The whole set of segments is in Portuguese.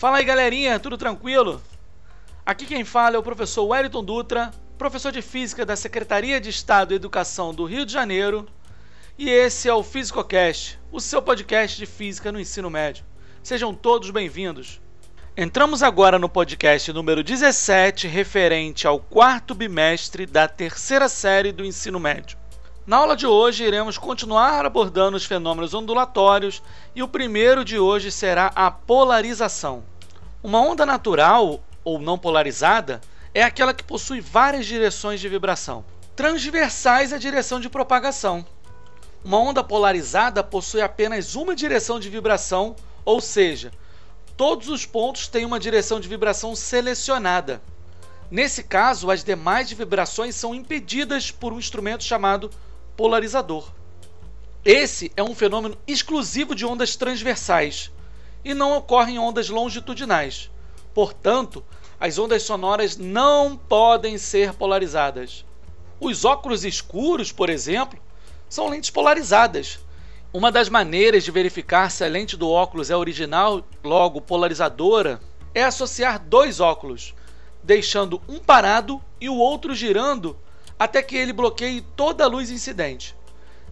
Fala aí galerinha, tudo tranquilo? Aqui quem fala é o professor Wellington Dutra, professor de Física da Secretaria de Estado e Educação do Rio de Janeiro, e esse é o FísicoCast, o seu podcast de Física no ensino médio. Sejam todos bem-vindos. Entramos agora no podcast número 17, referente ao quarto bimestre da terceira série do ensino médio. Na aula de hoje, iremos continuar abordando os fenômenos ondulatórios e o primeiro de hoje será a polarização. Uma onda natural ou não polarizada é aquela que possui várias direções de vibração. Transversais a direção de propagação. Uma onda polarizada possui apenas uma direção de vibração, ou seja, todos os pontos têm uma direção de vibração selecionada. Nesse caso, as demais vibrações são impedidas por um instrumento chamado polarizador. Esse é um fenômeno exclusivo de ondas transversais e não ocorre em ondas longitudinais. Portanto, as ondas sonoras não podem ser polarizadas. Os óculos escuros, por exemplo, são lentes polarizadas. Uma das maneiras de verificar se a lente do óculos é original, logo polarizadora, é associar dois óculos, deixando um parado e o outro girando até que ele bloqueie toda a luz incidente.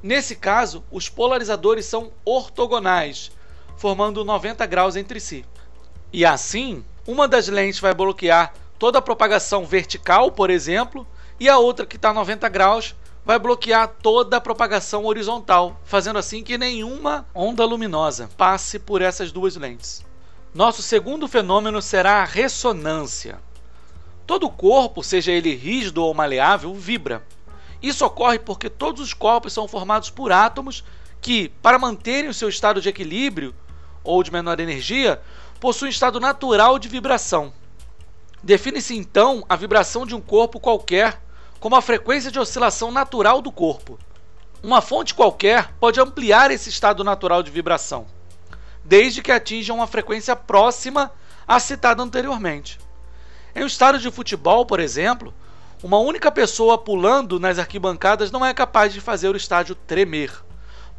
Nesse caso, os polarizadores são ortogonais, formando 90 graus entre si. E assim, uma das lentes vai bloquear toda a propagação vertical, por exemplo, e a outra que está 90 graus vai bloquear toda a propagação horizontal, fazendo assim que nenhuma onda luminosa passe por essas duas lentes. Nosso segundo fenômeno será a ressonância. Todo corpo, seja ele rígido ou maleável, vibra. Isso ocorre porque todos os corpos são formados por átomos que, para manterem o seu estado de equilíbrio ou de menor energia, possuem estado natural de vibração. Define-se então a vibração de um corpo qualquer como a frequência de oscilação natural do corpo. Uma fonte qualquer pode ampliar esse estado natural de vibração, desde que atinja uma frequência próxima à citada anteriormente. Em um estádio de futebol, por exemplo, uma única pessoa pulando nas arquibancadas não é capaz de fazer o estádio tremer.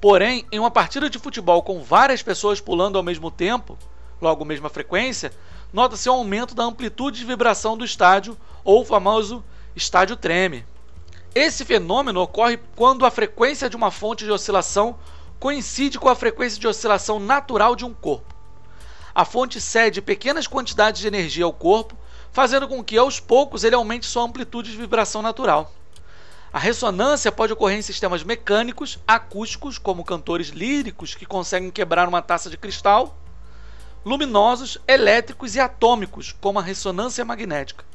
Porém, em uma partida de futebol com várias pessoas pulando ao mesmo tempo, logo mesma frequência, nota-se um aumento da amplitude de vibração do estádio, ou o famoso estádio treme. Esse fenômeno ocorre quando a frequência de uma fonte de oscilação coincide com a frequência de oscilação natural de um corpo. A fonte cede pequenas quantidades de energia ao corpo fazendo com que aos poucos ele aumente sua amplitude de vibração natural. A ressonância pode ocorrer em sistemas mecânicos, acústicos, como cantores líricos que conseguem quebrar uma taça de cristal, luminosos, elétricos e atômicos, como a ressonância magnética.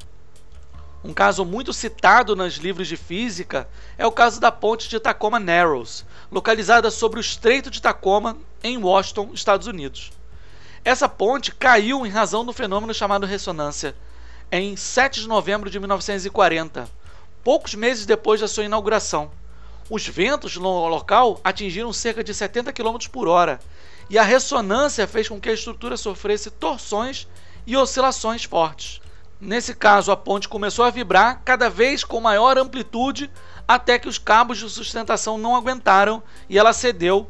Um caso muito citado nos livros de física é o caso da ponte de Tacoma Narrows, localizada sobre o Estreito de Tacoma, em Washington, Estados Unidos. Essa ponte caiu em razão do fenômeno chamado ressonância, em 7 de novembro de 1940, poucos meses depois da sua inauguração. Os ventos no local atingiram cerca de 70 km por hora e a ressonância fez com que a estrutura sofresse torções e oscilações fortes. Nesse caso, a ponte começou a vibrar cada vez com maior amplitude até que os cabos de sustentação não aguentaram e ela cedeu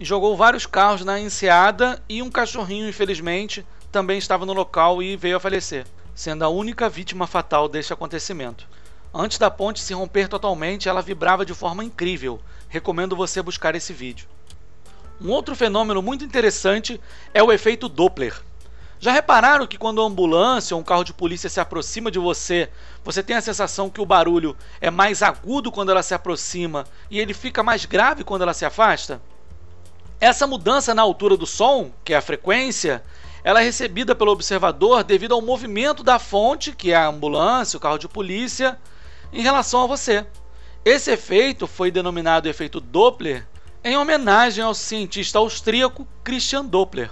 e jogou vários carros na enseada e um cachorrinho, infelizmente, também estava no local e veio a falecer sendo a única vítima fatal deste acontecimento. Antes da ponte se romper totalmente, ela vibrava de forma incrível. Recomendo você buscar esse vídeo. Um outro fenômeno muito interessante é o efeito Doppler. Já repararam que quando a ambulância ou um carro de polícia se aproxima de você, você tem a sensação que o barulho é mais agudo quando ela se aproxima e ele fica mais grave quando ela se afasta? Essa mudança na altura do som, que é a frequência, ela é recebida pelo observador devido ao movimento da fonte, que é a ambulância, o carro de polícia, em relação a você. Esse efeito foi denominado efeito Doppler em homenagem ao cientista austríaco Christian Doppler.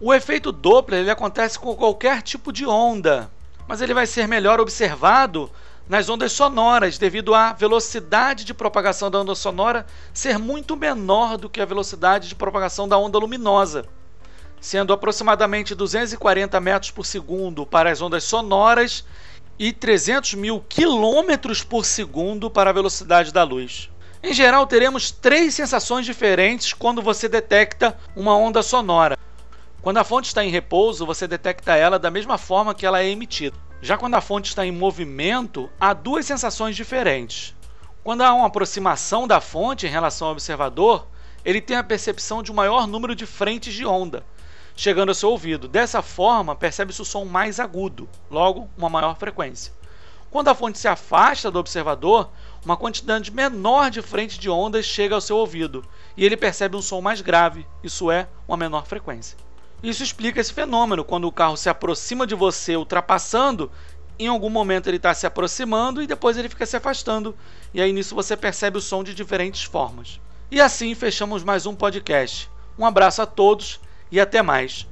O efeito Doppler ele acontece com qualquer tipo de onda, mas ele vai ser melhor observado nas ondas sonoras, devido à velocidade de propagação da onda sonora ser muito menor do que a velocidade de propagação da onda luminosa sendo aproximadamente 240 metros por segundo para as ondas sonoras e 300 mil quilômetros por segundo para a velocidade da luz. Em geral, teremos três sensações diferentes quando você detecta uma onda sonora. Quando a fonte está em repouso, você detecta ela da mesma forma que ela é emitida. Já quando a fonte está em movimento, há duas sensações diferentes. Quando há uma aproximação da fonte em relação ao observador, ele tem a percepção de um maior número de frentes de onda, chegando ao seu ouvido. Dessa forma, percebe-se o som mais agudo, logo, uma maior frequência. Quando a fonte se afasta do observador, uma quantidade menor de frentes de ondas chega ao seu ouvido e ele percebe um som mais grave, isso é, uma menor frequência. Isso explica esse fenômeno quando o carro se aproxima de você ultrapassando, em algum momento ele está se aproximando e depois ele fica se afastando, e aí nisso você percebe o som de diferentes formas. E assim fechamos mais um podcast. Um abraço a todos e até mais.